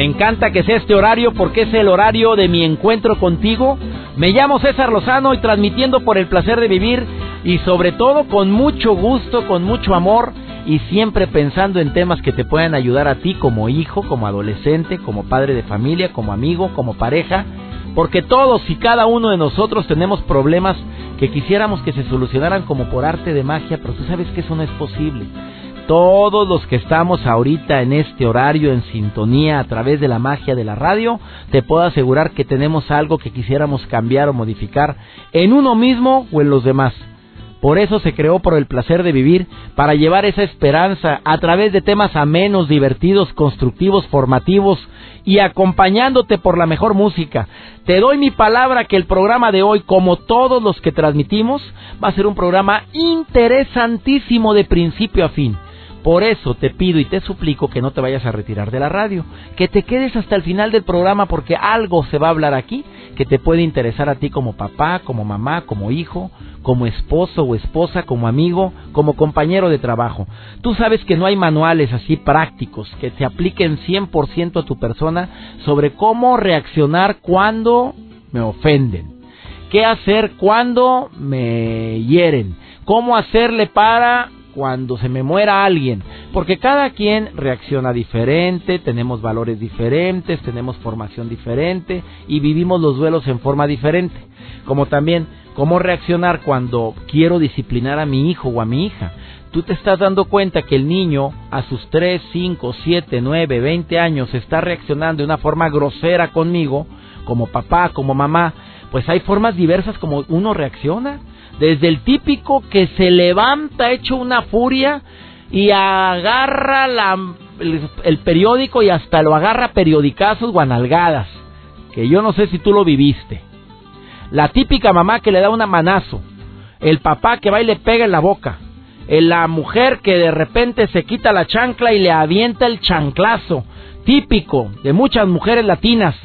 Me encanta que sea este horario porque es el horario de mi encuentro contigo. Me llamo César Lozano y transmitiendo por el placer de vivir y sobre todo con mucho gusto, con mucho amor y siempre pensando en temas que te puedan ayudar a ti como hijo, como adolescente, como padre de familia, como amigo, como pareja, porque todos y cada uno de nosotros tenemos problemas que quisiéramos que se solucionaran como por arte de magia, pero tú sabes que eso no es posible. Todos los que estamos ahorita en este horario en sintonía a través de la magia de la radio, te puedo asegurar que tenemos algo que quisiéramos cambiar o modificar en uno mismo o en los demás. Por eso se creó por el placer de vivir, para llevar esa esperanza a través de temas amenos, divertidos, constructivos, formativos y acompañándote por la mejor música. Te doy mi palabra que el programa de hoy, como todos los que transmitimos, va a ser un programa interesantísimo de principio a fin. Por eso te pido y te suplico que no te vayas a retirar de la radio, que te quedes hasta el final del programa porque algo se va a hablar aquí que te puede interesar a ti como papá, como mamá, como hijo, como esposo o esposa, como amigo, como compañero de trabajo. Tú sabes que no hay manuales así prácticos que te apliquen 100% a tu persona sobre cómo reaccionar cuando me ofenden, qué hacer cuando me hieren, cómo hacerle para cuando se me muera alguien, porque cada quien reacciona diferente, tenemos valores diferentes, tenemos formación diferente y vivimos los duelos en forma diferente, como también cómo reaccionar cuando quiero disciplinar a mi hijo o a mi hija. Tú te estás dando cuenta que el niño a sus 3, 5, 7, 9, 20 años está reaccionando de una forma grosera conmigo, como papá, como mamá, pues hay formas diversas como uno reacciona. Desde el típico que se levanta hecho una furia y agarra el, periódico y hasta lo agarra periodicazos guanalgadas. Que yo no sé si tú lo viviste. La típica mamá que le da una manazo. El papá que va y le pega en la boca. La mujer que de repente se quita la chancla y le avienta el chanclazo. Típico de muchas mujeres latinas.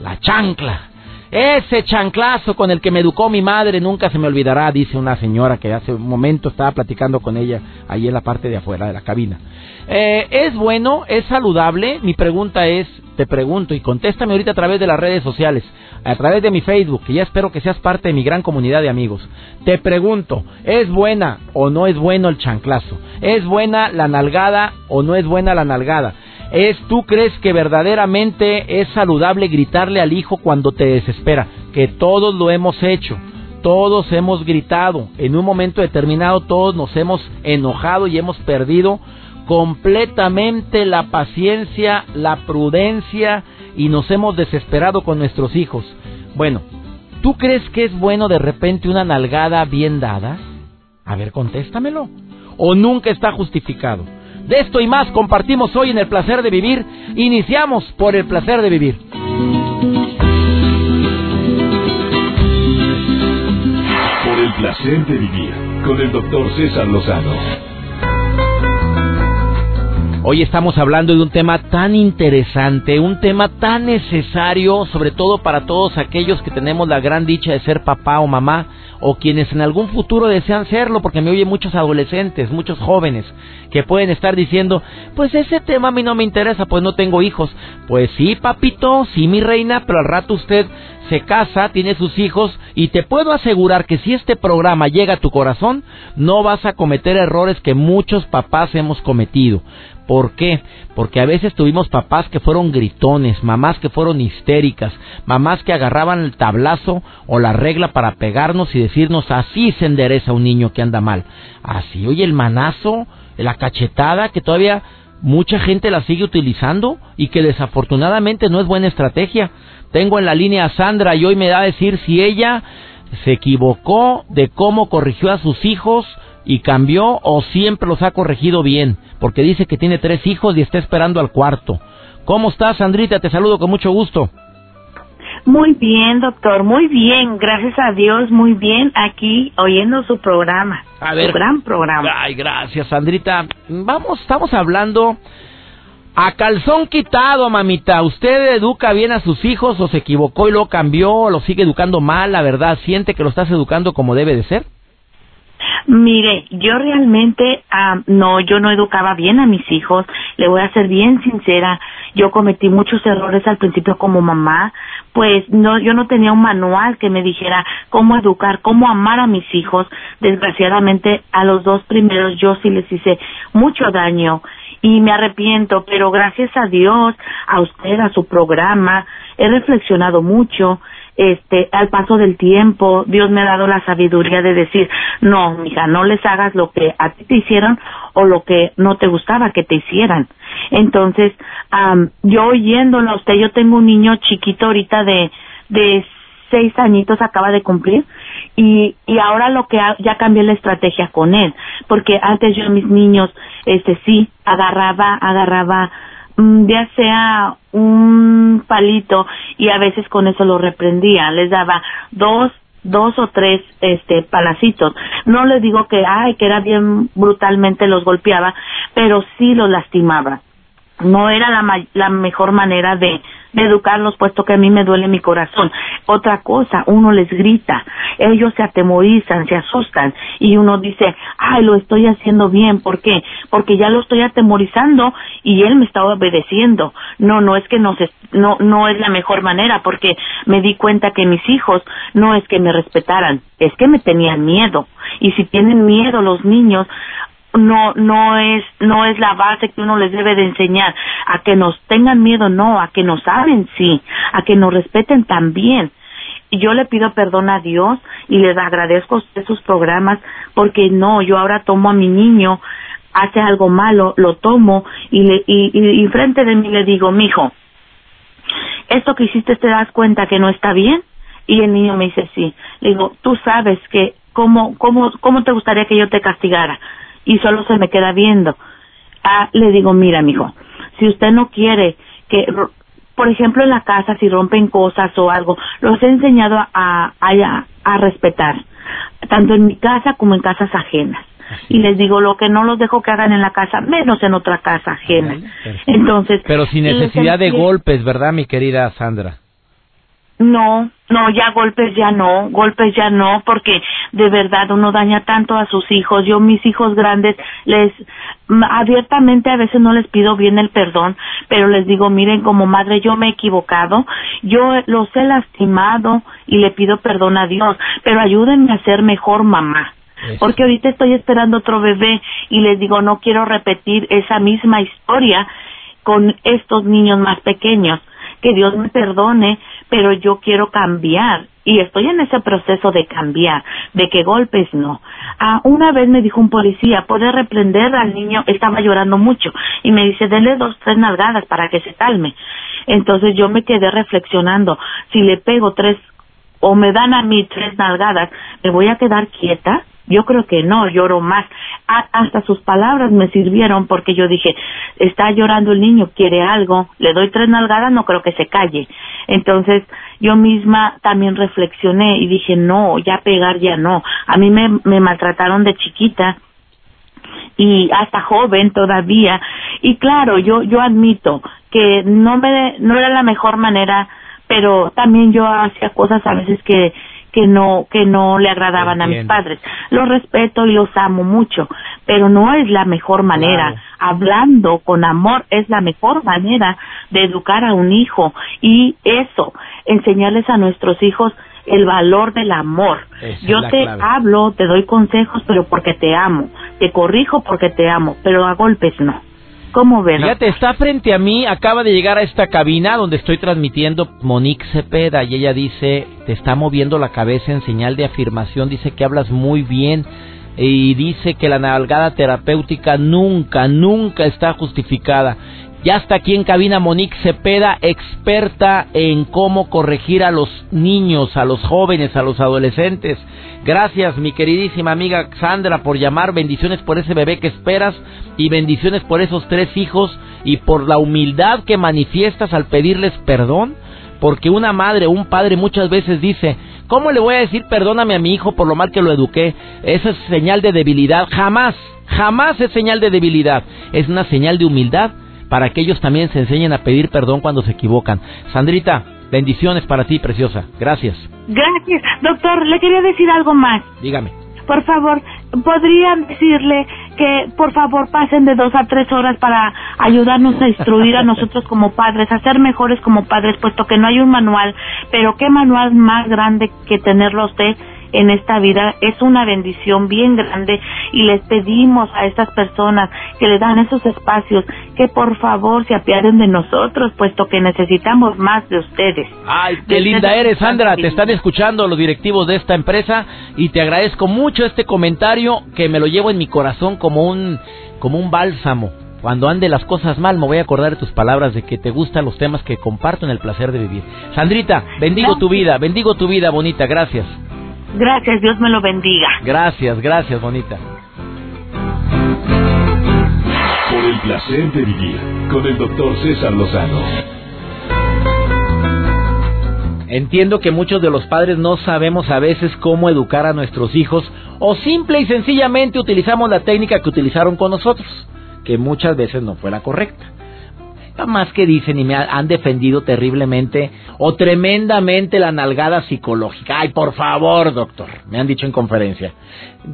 La chancla. Ese chanclazo con el que me educó mi madre nunca se me olvidará, dice una señora que hace un momento estaba platicando con ella ahí en la parte de afuera de la cabina. Eh, ¿Es bueno? ¿Es saludable? Mi pregunta es, te pregunto y contéstame ahorita a través de las redes sociales, a través de mi Facebook, que ya espero que seas parte de mi gran comunidad de amigos. Te pregunto, ¿es buena o no es bueno el chanclazo? ¿Es buena la nalgada o no es buena la nalgada? Es tú crees que verdaderamente es saludable gritarle al hijo cuando te desespera, que todos lo hemos hecho. Todos hemos gritado, en un momento determinado todos nos hemos enojado y hemos perdido completamente la paciencia, la prudencia y nos hemos desesperado con nuestros hijos. Bueno, ¿tú crees que es bueno de repente una nalgada bien dada? A ver, contéstamelo. ¿O nunca está justificado? De esto y más compartimos hoy en el placer de vivir. Iniciamos por el placer de vivir. Por el placer de vivir con el doctor César Lozano. Hoy estamos hablando de un tema tan interesante, un tema tan necesario, sobre todo para todos aquellos que tenemos la gran dicha de ser papá o mamá o quienes en algún futuro desean serlo, porque me oyen muchos adolescentes, muchos jóvenes, que pueden estar diciendo, pues ese tema a mí no me interesa, pues no tengo hijos. Pues sí, papito, sí, mi reina, pero al rato usted se casa, tiene sus hijos, y te puedo asegurar que si este programa llega a tu corazón, no vas a cometer errores que muchos papás hemos cometido. ¿Por qué? Porque a veces tuvimos papás que fueron gritones, mamás que fueron histéricas, mamás que agarraban el tablazo o la regla para pegarnos y decirnos así se endereza un niño que anda mal. Así, oye, el manazo, la cachetada que todavía mucha gente la sigue utilizando y que desafortunadamente no es buena estrategia. Tengo en la línea a Sandra y hoy me da a decir si ella se equivocó de cómo corrigió a sus hijos y cambió o siempre los ha corregido bien? Porque dice que tiene tres hijos y está esperando al cuarto. ¿Cómo estás, Sandrita? Te saludo con mucho gusto. Muy bien, doctor, muy bien, gracias a Dios, muy bien, aquí oyendo su programa, a ver, su gran programa. Ay, gracias, Sandrita. Vamos, estamos hablando a calzón quitado, mamita. ¿Usted educa bien a sus hijos o se equivocó y lo cambió o lo sigue educando mal, la verdad? ¿Siente que lo estás educando como debe de ser? Mire, yo realmente, no, yo no educaba bien a mis hijos, le voy a ser bien sincera, yo cometí muchos errores al principio como mamá, pues no, yo no tenía un manual que me dijera cómo educar, cómo amar a mis hijos, desgraciadamente a los dos primeros yo sí les hice mucho daño y me arrepiento, pero gracias a Dios, a usted, a su programa, he reflexionado mucho, este, al paso del tiempo, Dios me ha dado la sabiduría de decir, no, mija, no les hagas lo que a ti te hicieron o lo que no te gustaba que te hicieran. Entonces, yo oyéndolo a usted, yo tengo un niño chiquito ahorita de, de seis añitos acaba de cumplir y, y ahora lo que ya cambié la estrategia con él porque antes yo a mis niños este sí agarraba agarraba ya sea un palito y a veces con eso lo reprendía, les daba dos dos o tres este palacitos. No les digo que ay que era bien brutalmente los golpeaba, pero sí los lastimaba. No era la, la mejor manera de de educarlos, puesto que a mí me duele mi corazón. Otra cosa, uno les grita, ellos se atemorizan, se asustan y uno dice, ay, lo estoy haciendo bien, ¿por qué? Porque ya lo estoy atemorizando y él me está obedeciendo. No, no es que no, no, no es la mejor manera, porque me di cuenta que mis hijos no es que me respetaran, es que me tenían miedo. Y si tienen miedo los niños, no no es no es la base que uno les debe de enseñar. A que nos tengan miedo no a que nos saben sí a que nos respeten también. Y yo le pido perdón a Dios y les agradezco a usted sus programas porque no yo ahora tomo a mi niño hace algo malo lo tomo y le y, y, frente de mí le digo mijo esto que hiciste te das cuenta que no está bien y el niño me dice sí. Le digo tú sabes que cómo cómo cómo te gustaría que yo te castigara y solo se me queda viendo. Ah, le digo, mira, mijo, si usted no quiere que, por ejemplo, en la casa, si rompen cosas o algo, los he enseñado a, a, a respetar, tanto en mi casa como en casas ajenas y les digo lo que no los dejo que hagan en la casa, menos en otra casa ajena. Entonces, pero sin necesidad de golpes, ¿verdad, mi querida Sandra? No, no, ya golpes ya no, golpes ya no, porque de verdad uno daña tanto a sus hijos. Yo mis hijos grandes les abiertamente a veces no les pido bien el perdón, pero les digo, miren, como madre yo me he equivocado, yo los he lastimado y le pido perdón a Dios, pero ayúdenme a ser mejor mamá. Porque ahorita estoy esperando otro bebé y les digo, no quiero repetir esa misma historia con estos niños más pequeños. Que Dios me perdone, pero yo quiero cambiar y estoy en ese proceso de cambiar, de que golpes no. Ah, una vez me dijo un policía, puede reprender al niño, estaba llorando mucho, y me dice, denle dos, tres nalgadas para que se calme. Entonces yo me quedé reflexionando, si le pego tres o me dan a mí tres nalgadas, ¿me voy a quedar quieta? Yo creo que no, lloro más. hasta sus palabras me sirvieron porque yo dije, está llorando el niño, quiere algo, le doy tres nalgadas, no creo que se calle. Entonces yo misma también reflexioné y dije, no, ya pegar ya no. A mí me, me maltrataron de chiquita y hasta joven todavía. Y claro, yo, yo admito que no me, no era la mejor manera, pero también yo hacía cosas a veces que que no que no le agradaban a mis padres. Los respeto y los amo mucho, pero no es la mejor manera. Hablando con amor es la mejor manera de educar a un hijo y eso, enseñarles a nuestros hijos el valor del amor. Yo te hablo, te doy consejos, pero porque te amo. Te corrijo porque te amo, pero a golpes no. ¿Cómo ven? Fíjate, está frente a mí, acaba de llegar a esta cabina donde estoy transmitiendo Monique Cepeda y ella dice, te está moviendo la cabeza en señal de afirmación, dice que hablas muy bien. y dice que la nalgada terapéutica nunca, nunca está justificada. Ya está aquí en cabina Monique Cepeda, experta en cómo corregir a los niños, a los jóvenes, a los adolescentes. Gracias, mi queridísima amiga Sandra, por llamar. Bendiciones por ese bebé que esperas y bendiciones por esos tres hijos y por la humildad que manifiestas al pedirles perdón. Porque una madre o un padre muchas veces dice, ¿cómo le voy a decir perdóname a mi hijo por lo mal que lo eduqué? Esa es señal de debilidad. Jamás, jamás es señal de debilidad. Es una señal de humildad para que ellos también se enseñen a pedir perdón cuando se equivocan. Sandrita, bendiciones para ti, preciosa. Gracias. Gracias. Doctor, le quería decir algo más. Dígame. Por favor, ¿podrían decirle que por favor pasen de dos a tres horas para ayudarnos a instruir a nosotros como padres, a ser mejores como padres, puesto que no hay un manual, pero qué manual más grande que tenerlo usted en esta vida es una bendición bien grande y les pedimos a estas personas que le dan esos espacios que por favor se apiaden de nosotros, puesto que necesitamos más de ustedes. Ay, qué linda eres, Sandra. Te están escuchando los directivos de esta empresa y te agradezco mucho este comentario que me lo llevo en mi corazón como un como un bálsamo. Cuando ande las cosas mal, me voy a acordar de tus palabras de que te gustan los temas que comparto en el placer de vivir. Sandrita, bendigo tu vida, bendigo tu vida bonita, gracias. Gracias, Dios me lo bendiga. Gracias, gracias, bonita. Por el placer de vivir con el doctor César Lozano. Entiendo que muchos de los padres no sabemos a veces cómo educar a nuestros hijos o simple y sencillamente utilizamos la técnica que utilizaron con nosotros, que muchas veces no fue la correcta más que dicen y me han defendido terriblemente o tremendamente la nalgada psicológica. Ay, por favor, doctor, me han dicho en conferencia.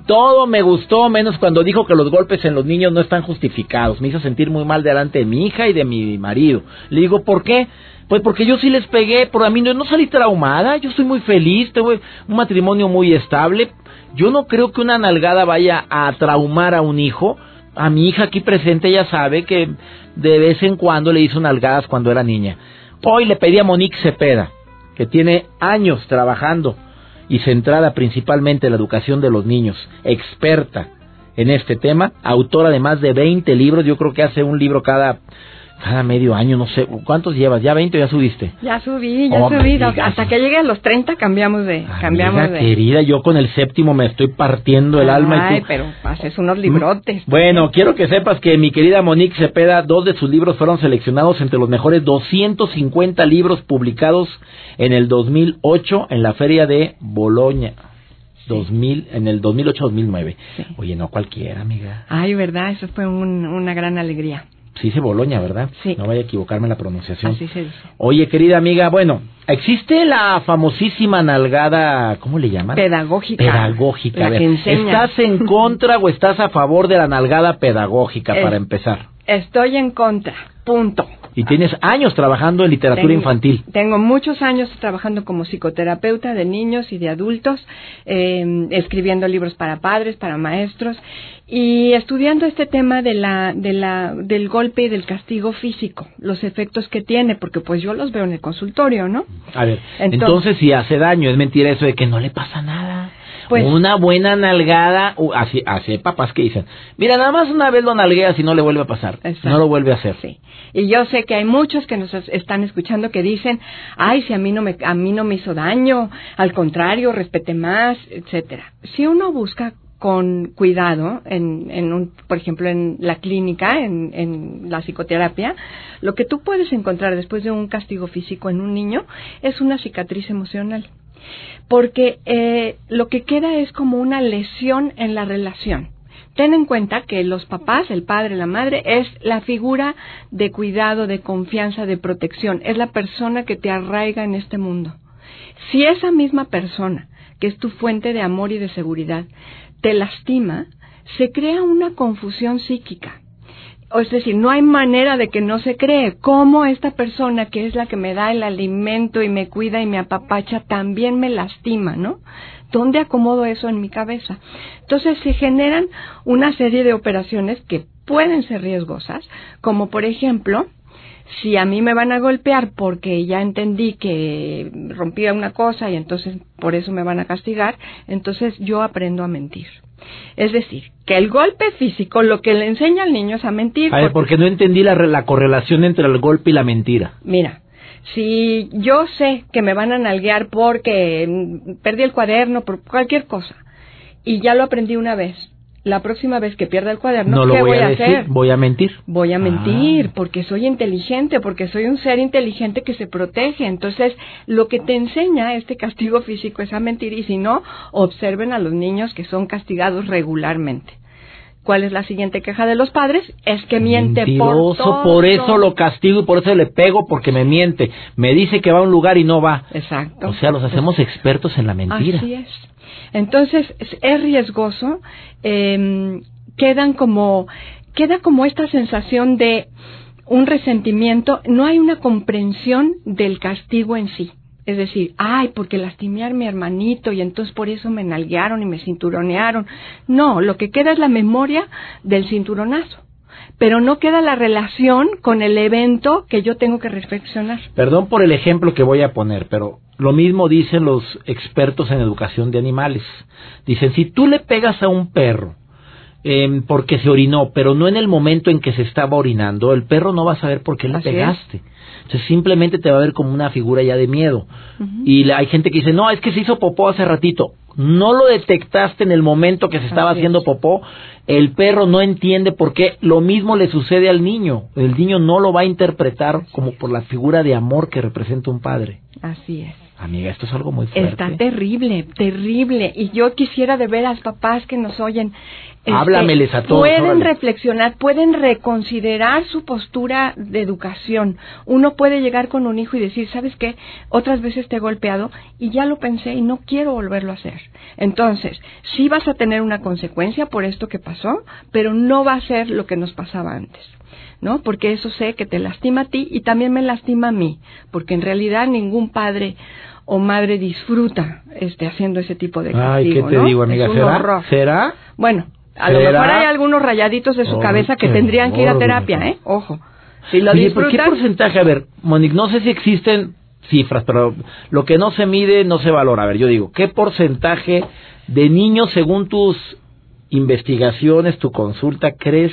Todo me gustó, menos cuando dijo que los golpes en los niños no están justificados. Me hizo sentir muy mal delante de mi hija y de mi marido. Le digo, ¿por qué? Pues porque yo sí les pegué, pero a mí no, no salí traumada, yo soy muy feliz, tengo un matrimonio muy estable. Yo no creo que una nalgada vaya a traumar a un hijo. A mi hija aquí presente ya sabe que de vez en cuando le hizo nalgadas cuando era niña. Hoy le pedí a Monique Cepeda, que tiene años trabajando y centrada principalmente en la educación de los niños, experta en este tema, autora de más de 20 libros, yo creo que hace un libro cada cada medio año, no sé, ¿cuántos llevas? ¿Ya 20 o ya subiste? Ya subí, ya subí. Hasta que llegue a los 30 cambiamos de... cambiamos de... querida, yo con el séptimo me estoy partiendo el alma. Ay, pero haces unos librotes. Bueno, quiero que sepas que mi querida Monique Cepeda, dos de sus libros fueron seleccionados entre los mejores 250 libros publicados en el 2008 en la feria de Boloña. 2000, en el 2008-2009. Oye, no cualquiera, amiga. Ay, verdad, eso fue una gran alegría. Se dice Boloña, ¿verdad? Sí. No vaya a equivocarme la pronunciación. Así se dice. Oye, querida amiga, bueno, existe la famosísima nalgada, ¿cómo le llaman? Pedagógica. Pedagógica. La que enseña. ¿Estás en contra o estás a favor de la nalgada pedagógica para empezar? Estoy en contra, punto. Y tienes años trabajando en literatura infantil. Tengo muchos años trabajando como psicoterapeuta de niños y de adultos, eh, escribiendo libros para padres, para maestros y estudiando este tema de la, de la, del golpe y del castigo físico, los efectos que tiene, porque pues yo los veo en el consultorio, ¿no? A ver, entonces, si hace daño, es mentira eso de que no le pasa nada. Pues, una buena nalgada, así, así papás que dicen, mira, nada más una vez lo nalgueas y no le vuelve a pasar, no lo vuelve a hacer. Sí. Y yo sé que hay muchos que nos están escuchando que dicen, ay, si a mí no me, a mí no me hizo daño, al contrario, respete más, etcétera. Si uno busca con cuidado, en, en un, por ejemplo, en la clínica, en, en, la psicoterapia, lo que tú puedes encontrar después de un castigo físico en un niño es una cicatriz emocional porque eh, lo que queda es como una lesión en la relación. Ten en cuenta que los papás, el padre, la madre, es la figura de cuidado, de confianza, de protección, es la persona que te arraiga en este mundo. Si esa misma persona, que es tu fuente de amor y de seguridad, te lastima, se crea una confusión psíquica es decir, no hay manera de que no se cree cómo esta persona que es la que me da el alimento y me cuida y me apapacha también me lastima, ¿no? ¿Dónde acomodo eso en mi cabeza? Entonces se generan una serie de operaciones que pueden ser riesgosas, como por ejemplo Si a mí me van a golpear porque ya entendí que rompía una cosa y entonces por eso me van a castigar, entonces yo aprendo a mentir. Es decir, que el golpe físico lo que le enseña al niño es a mentir. A ver, porque no entendí la, la correlación entre el golpe y la mentira. Mira, si yo sé que me van a nalguear porque mm, perdí el cuaderno, por cualquier cosa, y ya lo aprendí una vez, la próxima vez que pierda el cuaderno, no lo ¿qué voy, a, hacer? decir, voy a mentir. Voy a mentir Ah. porque soy inteligente, porque soy un ser inteligente que se protege. Entonces, lo que te enseña este castigo físico es a mentir y si no, observen a los niños que son castigados regularmente. ¿Cuál es la siguiente queja de los padres? Es que miente por todo. por eso lo castigo y por eso le pego porque me miente. Me dice que va a un lugar y no va. Exacto. O sea, los hacemos expertos en la mentira. Así es. Entonces, es, es riesgoso. eh, quedan como, queda como esta sensación de un resentimiento. No hay una comprensión del castigo en sí. Es decir, ay, porque lastimé a mi hermanito y entonces por eso me nalguearon y me cinturonearon. No, lo que queda es la memoria del cinturonazo. Pero no queda la relación con el evento que yo tengo que reflexionar. Perdón por el ejemplo que voy a poner, pero lo mismo dicen los expertos en educación de animales. Dicen, si tú le pegas a un perro eh, porque se orinó, pero no en el momento en que se estaba orinando, el perro no va a saber por qué le Así es. pegaste. Entonces simplemente te va a ver como una figura ya de miedo. Y la- hay gente que dice, no, es que se hizo popó hace ratito. No lo detectaste en el momento que se estaba Así haciendo es. popó. El perro no entiende por qué. Lo mismo le sucede al niño. El niño no lo va a interpretar como por la figura de amor que representa un padre. Así es. Amiga, esto es algo muy fuerte. Está terrible, terrible. Y yo quisiera de ver a los papás que nos oyen. Este, Háblameles a todos, Pueden órale. reflexionar, pueden reconsiderar su postura de educación. Uno puede llegar con un hijo y decir, ¿sabes qué? Otras veces te he golpeado y ya lo pensé y no quiero volverlo a hacer. Entonces, sí vas a tener una consecuencia por esto que pasó, pero no va a ser lo que nos pasaba antes. ¿no? Porque eso sé que te lastima a ti y también me lastima a mí, porque en realidad ningún padre o madre disfruta este haciendo ese tipo de castigo, Ay, ¿qué te ¿no? digo, amiga? ¿Será? Bueno, a lo mejor hay algunos rayaditos de su cabeza que tendrían que ir a terapia, ¿eh? Ojo. Si lo Oye, ¿por qué porcentaje? A ver, Monique, no sé si existen cifras, pero lo que no se mide no se valora. A ver, yo digo, ¿qué porcentaje de niños, según tus investigaciones, tu consulta, crees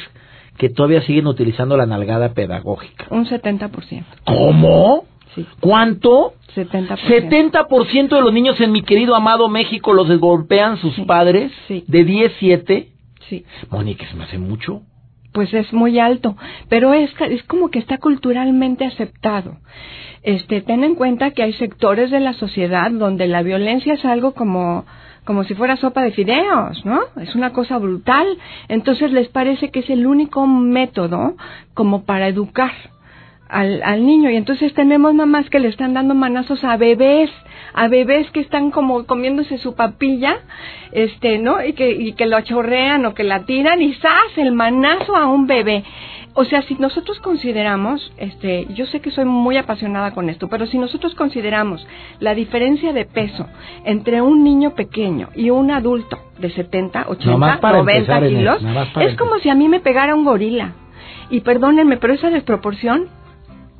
que todavía siguen utilizando la nalgada pedagógica? un 70%. ¿Cómo? Sí, ¿Cuánto? 70%. 70% de los niños en mi querido amado México los golpean sus Sí, padres sí. de 10, 7. Sí. Monique, se me hace mucho. pues es muy alto, pero es, es como que está culturalmente aceptado. Este, ten en cuenta que hay sectores de la sociedad donde la violencia es algo como como si fuera sopa de fideos, ¿no? Es una cosa brutal. Entonces les parece que es el único método como para educar al, al niño. Y entonces tenemos mamás que le están dando manazos a bebés, a bebés que están como comiéndose su papilla, este, ¿no? Y que, y que lo chorrean o que la tiran y ¡zas! el manazo a un bebé. O sea, si nosotros consideramos, este, yo sé que soy muy apasionada con esto, pero si nosotros consideramos la diferencia de peso entre un niño pequeño y un adulto de 70, 80, Nomás para 90 empezar en kilos, para es como si a mí me pegara un gorila. Y perdónenme, pero esa desproporción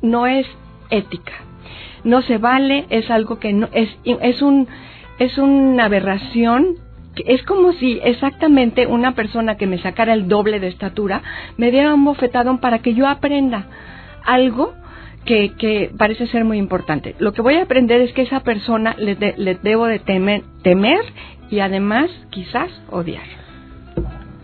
no es ética. No se vale, es algo que no es es un es una aberración. Es como si exactamente una persona que me sacara el doble de estatura me diera un bofetadón para que yo aprenda algo que, que parece ser muy importante. Lo que voy a aprender es que esa persona le, de- le debo de temer, temer y además quizás odiar.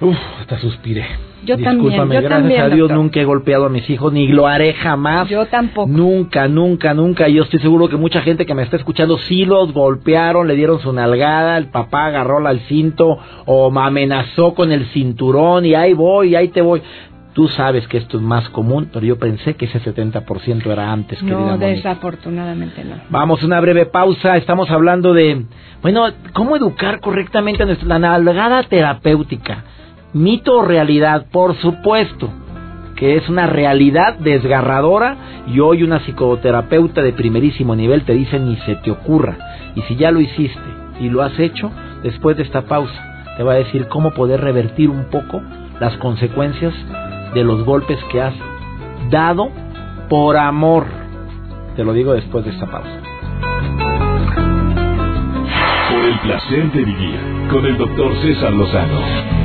Uf, hasta suspiré. Yo también, Discúlpame, yo gracias también, a Dios doctor. nunca he golpeado a mis hijos, ni lo haré jamás. Yo tampoco. Nunca, nunca, nunca. Y yo estoy seguro que mucha gente que me está escuchando sí los golpearon, le dieron su nalgada, el papá agarró al cinto o me amenazó con el cinturón y ahí voy, ahí te voy. Tú sabes que esto es más común, pero yo pensé que ese 70% era antes, querida No, desafortunadamente no. Vamos, una breve pausa. Estamos hablando de, bueno, cómo educar correctamente a nuestra la nalgada terapéutica. Mito o realidad, por supuesto, que es una realidad desgarradora y hoy una psicoterapeuta de primerísimo nivel te dice ni se te ocurra. Y si ya lo hiciste y lo has hecho, después de esta pausa te va a decir cómo poder revertir un poco las consecuencias de los golpes que has dado por amor. Te lo digo después de esta pausa. Por el placer de vivir con el doctor César Lozano.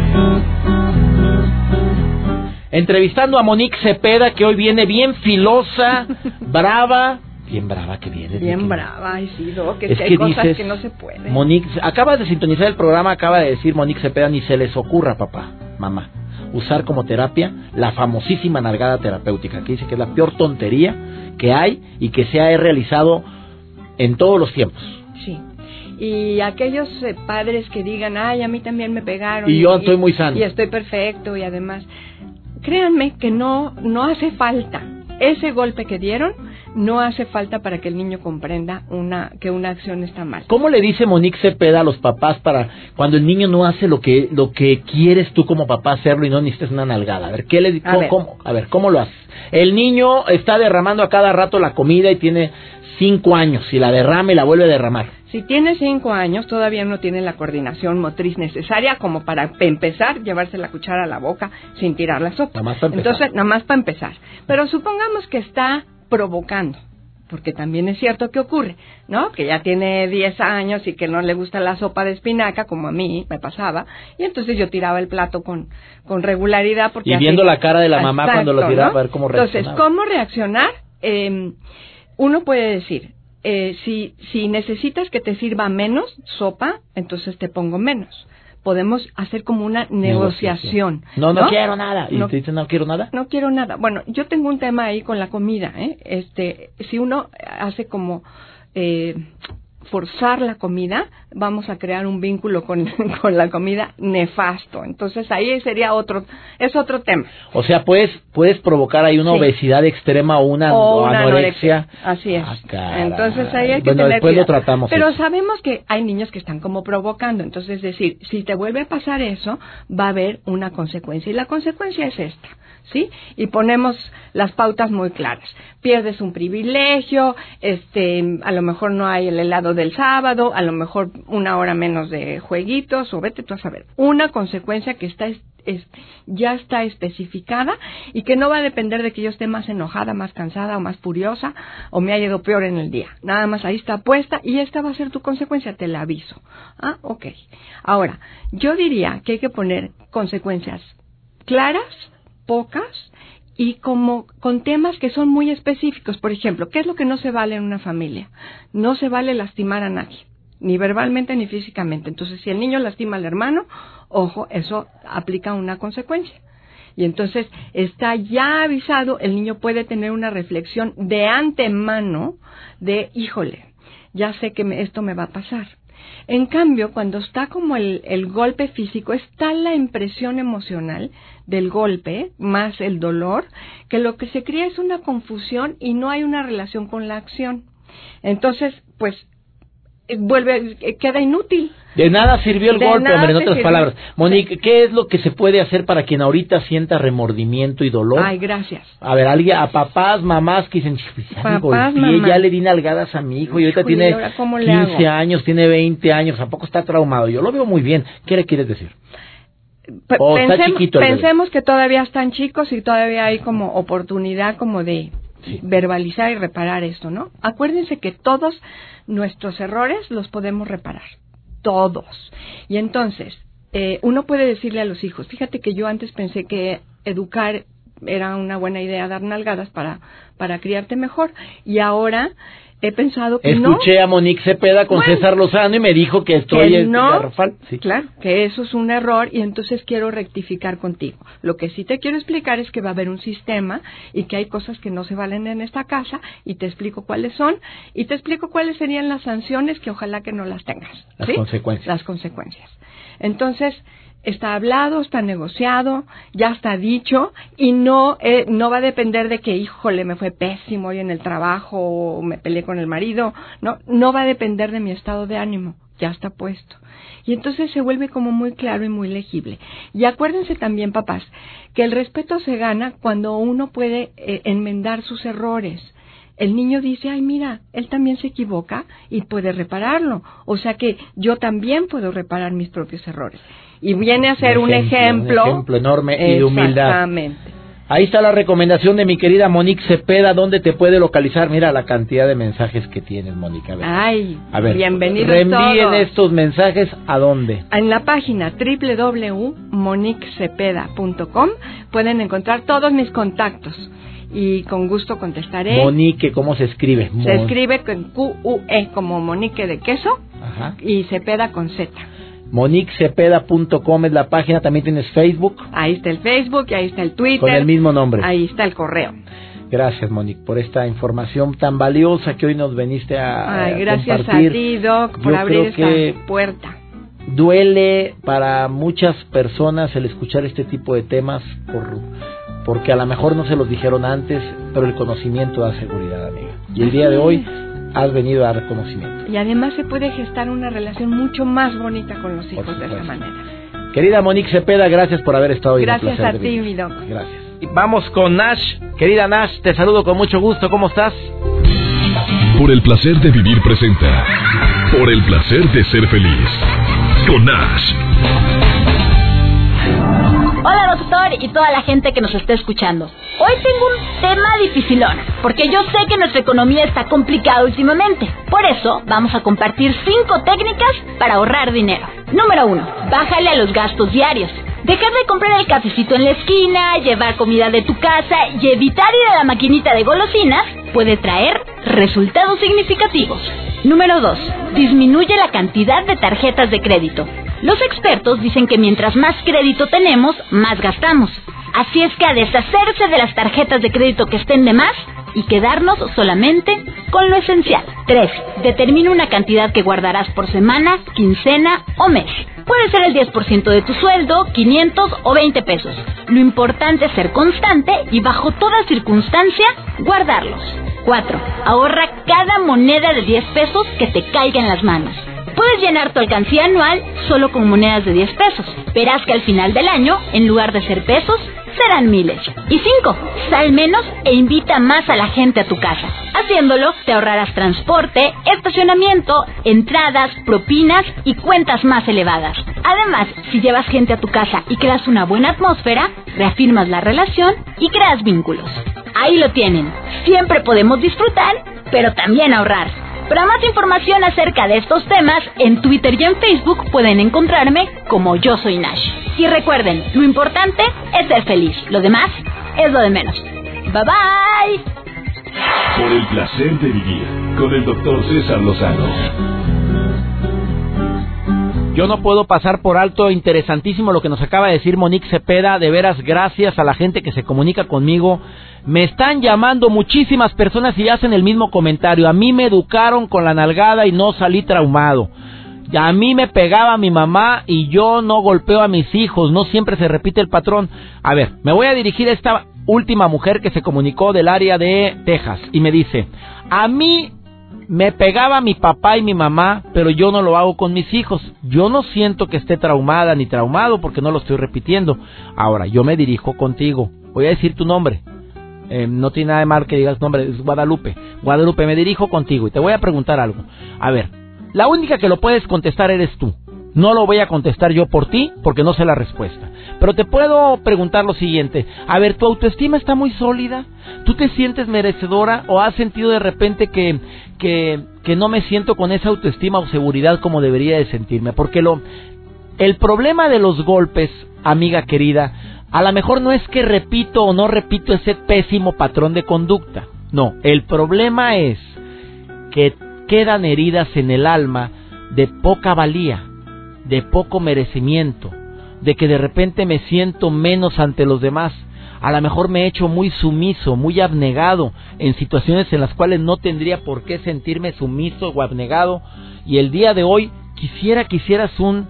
Entrevistando a Monique Cepeda, que hoy viene bien filosa, brava, bien brava que viene. Bien que- brava, ay sí, Doc, es, Es que que hay cosas dices, que no se pueden. Monique, acabas de sintonizar el programa, acaba de decir Monique Cepeda, ni se les ocurra, papá, mamá, usar como terapia la famosísima nalgada terapéutica, que dice que es la peor tontería que hay y que se ha realizado en todos los tiempos. Sí. Y aquellos eh, padres que digan, ay, a mí también me pegaron. Y yo estoy muy sano. Y estoy perfecto y además, créanme que no, no hace falta. Ese golpe que dieron no hace falta para que el niño comprenda una, que una acción está mal. ¿Cómo le dice Monique Cepeda a los papás para cuando el niño no hace lo que lo que quieres tú como papá hacerlo y no necesitas una nalgada? A ver, ¿qué le A cómo, ver. cómo- a ver, ¿cómo lo haces? El niño está derramando a cada rato la comida y tiene cinco años y la derrama y la vuelve a derramar. Si tiene cinco años, todavía no tiene la coordinación motriz necesaria como para pe- empezar, llevarse la cuchara a la boca sin tirar la sopa. Nada más para empezar. Entonces, nada más para empezar. Pero supongamos que está provocando, porque también es cierto que ocurre, ¿no? Que ya tiene 10 años y que no le gusta la sopa de espinaca, como a mí me pasaba, y entonces yo tiraba el plato con, con regularidad. Porque Y así- viendo la cara de la mamá cuando lo tiraba, a ver cómo Entonces, reaccionaba. ¿cómo reaccionar? Eh, uno puede decir, eh, si, si necesitas que te sirva menos sopa, entonces te pongo menos. Podemos hacer como una negociación. No, no, quiero nada. Y No- te dicen no quiero nada. no quiero nada. Bueno, yo tengo un tema ahí con la comida. ¿eh? Este, si uno hace como eh, forzar la comida, vamos a crear un vínculo con, con la comida nefasto. Entonces ahí sería otro, es otro tema. O sea, puedes puedes provocar ahí una Sí. obesidad extrema o una, o o una anorexia. Así es. Ah, entonces ahí hay que bueno, tener después lo tratamos. Pero eso. sabemos que hay niños que están como provocando. Entonces, es decir, si te vuelve a pasar eso, va a haber una consecuencia. Y la consecuencia es esta, ¿sí? Y ponemos las pautas muy claras. Pierdes un privilegio, este, a lo mejor no hay el helado del sábado, a lo mejor una hora menos de jueguitos, o vete tú a saber. Una consecuencia que está es- es- ya está especificada y que no va a depender de que yo esté más enojada, más cansada o más furiosa o me haya ido peor en el día. Nada más ahí está puesta y esta va a ser tu consecuencia, te la aviso. Ah, ok. Ahora, yo diría que hay que poner consecuencias claras, pocas y como con temas que son muy específicos. Por ejemplo, ¿qué es lo que no se vale en una familia? No se vale lastimar a nadie, ni verbalmente ni físicamente. Entonces, si el niño lastima al hermano, ojo, eso aplica una consecuencia. Y entonces está ya avisado, el niño puede tener una reflexión de antemano de, híjole, ya sé que me- esto me va a pasar. En cambio, cuando está como el, golpe físico, está la impresión emocional del golpe más el dolor, que lo que se crea es una confusión y no hay una relación con la acción. Entonces, pues, vuelve, eh, queda inútil. De nada sirvió el De golpe, hombre, en otras sirvió. palabras. Monique, ¿qué es lo que se puede hacer para quien ahorita sienta remordimiento y dolor? Ay, gracias. A ver, alguien, a papás, mamás que dicen, "Pues ya Papás, golpeé, ya le di nalgadas a mi hijo y ahorita tiene ¿ahora cómo le 15 hago? años, tiene 20 años, tampoco está traumado. Yo lo veo muy bien. ¿Qué le quieres decir? Pe- O está pensem- chiquito el bebé. pensemos que todavía están chicos y todavía hay como oportunidad como de Verbalizar y reparar esto, ¿no? Acuérdense que todos nuestros errores los podemos reparar, todos. Y entonces, eh, uno puede decirle a los hijos, fíjate que yo antes pensé que educar era una buena idea, dar nalgadas para, para criarte mejor, y ahora he pensado que no. Escuché a Monique Cepeda con Bueno. César Lozano y me dijo que estoy que en no. Sí. claro, que eso es un error y entonces quiero rectificar contigo. Lo que sí te quiero explicar es que va a haber un sistema y que hay cosas que no se valen en esta casa y te explico cuáles son y te explico cuáles serían las sanciones que ojalá que no las tengas. Las ¿sí? consecuencias. Las consecuencias. Entonces, está hablado, está negociado, ya está dicho y no eh, no va a depender de que, híjole, me fue pésimo hoy en el trabajo o me peleé con el marido. No, no va a depender de mi estado de ánimo, ya está puesto. Y entonces se vuelve como muy claro y muy legible. Y acuérdense también, papás, que el respeto se gana cuando uno puede eh, enmendar sus errores el niño dice, ay, mira, él también se equivoca y puede repararlo. O sea que yo también puedo reparar mis propios errores. Y viene a ser un ejemplo. Un ejemplo enorme y de humildad. Exactamente. Ahí está la recomendación de mi querida Monique Cepeda, ¿dónde te puede localizar? Mira la cantidad de mensajes que tienes, Mónica. Ay, a ver, bienvenidos reenvíen estos mensajes a dónde? En la página www.moniquecepeda.com pueden encontrar todos mis contactos y con gusto contestaré. Monique, ¿cómo se escribe? Se escribe con Q-U-E, como Monique de queso, y Cepeda con Z. MoniqueCepeda.com es la página, también tienes Facebook. Ahí está el Facebook y ahí está el Twitter. Con el mismo nombre. Ahí está el correo. Gracias, Monique, por esta información tan valiosa que hoy nos veniste a, Ay, gracias a ti, Doc, por abrir esta puerta. Duele para muchas personas el escuchar este tipo de temas por, porque a lo mejor no se los dijeron antes, pero el conocimiento da seguridad, amiga. Y el día de hoy has venido a dar conocimiento. Y además se puede gestar una relación mucho más bonita con los hijos de esa manera. Querida Monique Cepeda, gracias por haber estado hoy. Gracias a ti, mi doc. Gracias. Y vamos con Nash. Querida Nash, te saludo con mucho gusto. ¿Cómo estás? Por el placer de vivir presenta. Por el placer de ser feliz. Con Nash. Hola doctor y toda la gente que nos está escuchando. Hoy tengo un tema dificilón, porque yo sé que nuestra economía está complicada últimamente. Por eso vamos a compartir cinco técnicas para ahorrar dinero. Número uno, bájale a los gastos diarios. Dejar de comprar el cafecito en la esquina, llevar comida de tu casa y evitar ir a la maquinita de golosinas puede traer resultados significativos. Número 2. Disminuye la cantidad de tarjetas de crédito. Los expertos dicen que mientras más crédito tenemos, más gastamos. Así es que a deshacerse de las tarjetas de crédito que estén de más y quedarnos solamente con lo esencial. 3. Determina una cantidad que guardarás por semana, quincena o mes. Puede ser el 10% de tu sueldo, 500 o 20 pesos. Lo importante es ser constante y bajo toda circunstancia guardarlos. 4. Ahorra cada moneda de 10 pesos que te caiga en las manos. Puedes llenar tu alcancía anual solo con monedas de 10 pesos. Verás que al final del año, en lugar de ser pesos, serán miles. Y 5. Sal menos e invita más a la gente a tu casa. Haciéndolo, te ahorrarás transporte, estacionamiento, entradas, propinas y cuentas más elevadas. Además, si llevas gente a tu casa y creas una buena atmósfera, reafirmas la relación y creas vínculos. Ahí lo tienen. Siempre podemos disfrutar, pero también ahorrar. Para más información acerca de estos temas, en Twitter y en Facebook pueden encontrarme como Yo Soy Nash. Y recuerden, lo importante es ser feliz, lo demás es lo de menos. Bye bye. Por el placer de vivir con el doctor César Lozano. Yo no puedo pasar por alto, interesantísimo lo que nos acaba de decir Monique Cepeda, de veras gracias a la gente que se comunica conmigo. Me están llamando muchísimas personas y hacen el mismo comentario. A mí me educaron con la nalgada y no salí traumado. A mí me pegaba mi mamá y yo no golpeo a mis hijos, no siempre se repite el patrón. A ver, me voy a dirigir a esta última mujer que se comunicó del área de Texas y me dice, a mí me pegaba mi papá y mi mamá, pero yo no lo hago con mis hijos. Yo no siento que esté traumada ni traumado porque no lo estoy repitiendo. Ahora, yo me dirijo contigo. Voy a decir tu nombre. Eh, no tiene nada de mal que digas nombre, es Guadalupe. Guadalupe, me dirijo contigo y te voy a preguntar algo. A ver, la única que lo puedes contestar eres tú. No lo voy a contestar yo por ti porque no sé la respuesta. Pero te puedo preguntar lo siguiente. A ver, ¿tu autoestima está muy sólida? ¿Tú te sientes merecedora o has sentido de repente que, que, que no me siento con esa autoestima o seguridad como debería de sentirme? Porque lo, el problema de los golpes, amiga querida, a lo mejor no es que repito o no repito ese pésimo patrón de conducta. No, el problema es que quedan heridas en el alma de poca valía de poco merecimiento, de que de repente me siento menos ante los demás. A lo mejor me he hecho muy sumiso, muy abnegado en situaciones en las cuales no tendría por qué sentirme sumiso o abnegado. Y el día de hoy quisiera que hicieras un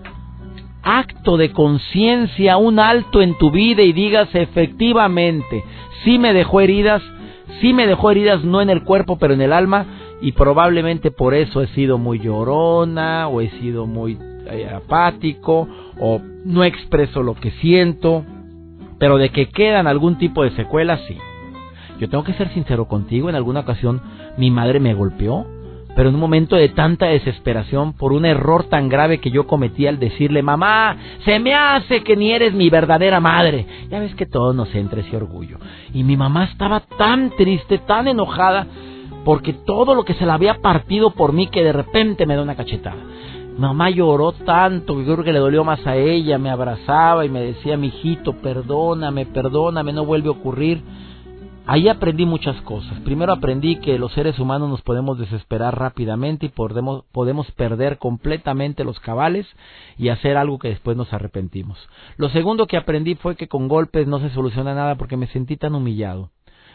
acto de conciencia, un alto en tu vida y digas efectivamente, sí me dejó heridas, sí me dejó heridas no en el cuerpo pero en el alma y probablemente por eso he sido muy llorona o he sido muy apático o no expreso lo que siento, pero de que quedan algún tipo de secuelas, sí. Yo tengo que ser sincero contigo, en alguna ocasión mi madre me golpeó, pero en un momento de tanta desesperación por un error tan grave que yo cometí al decirle, mamá, se me hace que ni eres mi verdadera madre. Ya ves que todo nos entra ese orgullo. Y mi mamá estaba tan triste, tan enojada, porque todo lo que se la había partido por mí que de repente me da una cachetada. Mamá lloró tanto, yo creo que le dolió más a ella, me abrazaba y me decía, mi hijito, perdóname, perdóname, no vuelve a ocurrir. Ahí aprendí muchas cosas. Primero aprendí que los seres humanos nos podemos desesperar rápidamente y podemos, podemos perder completamente los cabales y hacer algo que después nos arrepentimos. Lo segundo que aprendí fue que con golpes no se soluciona nada porque me sentí tan humillado.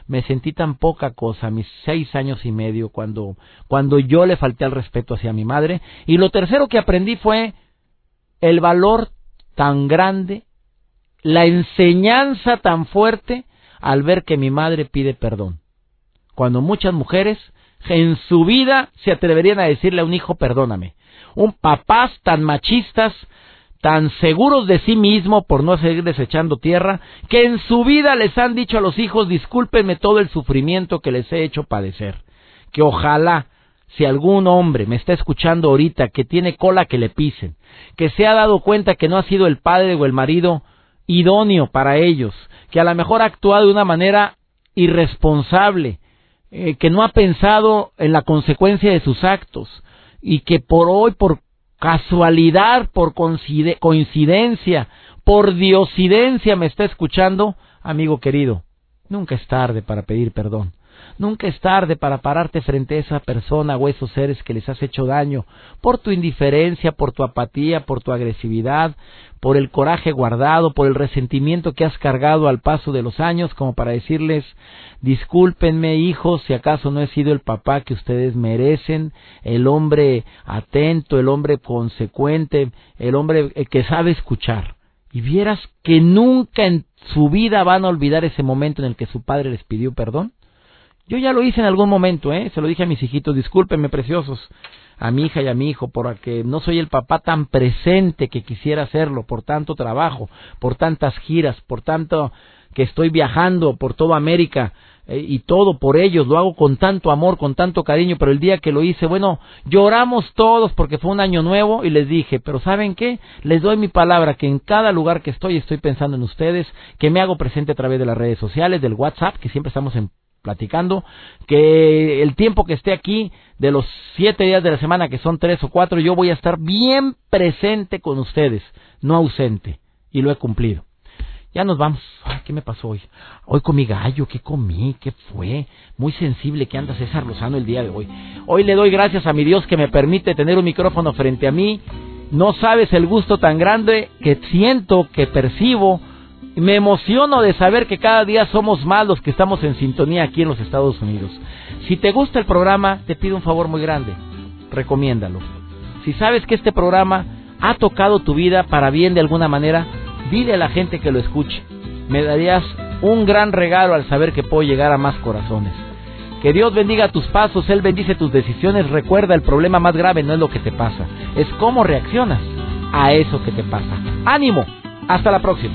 Me sentí tan poca cosa a mis seis años y medio cuando, cuando yo le falté al respeto hacia mi madre. Y lo tercero que aprendí fue el valor tan grande, la enseñanza tan fuerte al ver que mi madre pide perdón. Cuando muchas mujeres en su vida se atreverían a decirle a un hijo perdóname. Un papás tan machistas, tan seguros de sí mismo por no seguir desechando tierra, que en su vida les han dicho a los hijos discúlpenme todo el sufrimiento que les he hecho padecer. Que ojalá si algún hombre me está escuchando ahorita que tiene cola que le pisen, que se ha dado cuenta que no ha sido el padre o el marido idóneo para ellos, que a lo mejor ha actuado de una manera irresponsable, eh, que no ha pensado en la consecuencia de sus actos y que por hoy, por casualidad, por coincidencia, por diosidencia me está escuchando, amigo querido, nunca es tarde para pedir perdón. Nunca es tarde para pararte frente a esa persona o esos seres que les has hecho daño por tu indiferencia, por tu apatía, por tu agresividad, por el coraje guardado, por el resentimiento que has cargado al paso de los años, como para decirles discúlpenme hijos si acaso no he sido el papá que ustedes merecen, el hombre atento, el hombre consecuente, el hombre eh, que sabe escuchar. Y vieras que nunca en su vida van a olvidar ese momento en el que su padre les pidió perdón yo ya lo hice en algún momento, ¿eh? Se lo dije a mis hijitos, discúlpenme preciosos, a mi hija y a mi hijo, porque no soy el papá tan presente que quisiera hacerlo, por tanto trabajo, por tantas giras, por tanto que estoy viajando por toda América eh, y todo por ellos, lo hago con tanto amor, con tanto cariño, pero el día que lo hice, bueno, lloramos todos porque fue un año nuevo y les dije, pero ¿saben qué? Les doy mi palabra que en cada lugar que estoy estoy pensando en ustedes, que me hago presente a través de las redes sociales, del WhatsApp, que siempre estamos en platicando, que el tiempo que esté aquí, de los siete días de la semana, que son tres o cuatro, yo voy a estar bien presente con ustedes, no ausente, y lo he cumplido. Ya nos vamos. ¿Qué me pasó hoy? Hoy comí gallo, ¿qué comí? ¿Qué fue? Muy sensible que anda César Lozano el día de hoy. Hoy le doy gracias a mi Dios que me permite tener un micrófono frente a mí. No sabes el gusto tan grande que siento, que percibo me emociono de saber que cada día somos más los que estamos en sintonía aquí en los Estados Unidos. Si te gusta el programa, te pido un favor muy grande. Recomiéndalo. Si sabes que este programa ha tocado tu vida para bien de alguna manera, dile a la gente que lo escuche. Me darías un gran regalo al saber que puedo llegar a más corazones. Que Dios bendiga tus pasos, Él bendice tus decisiones. Recuerda, el problema más grave no es lo que te pasa, es cómo reaccionas a eso que te pasa. Ánimo, hasta la próxima.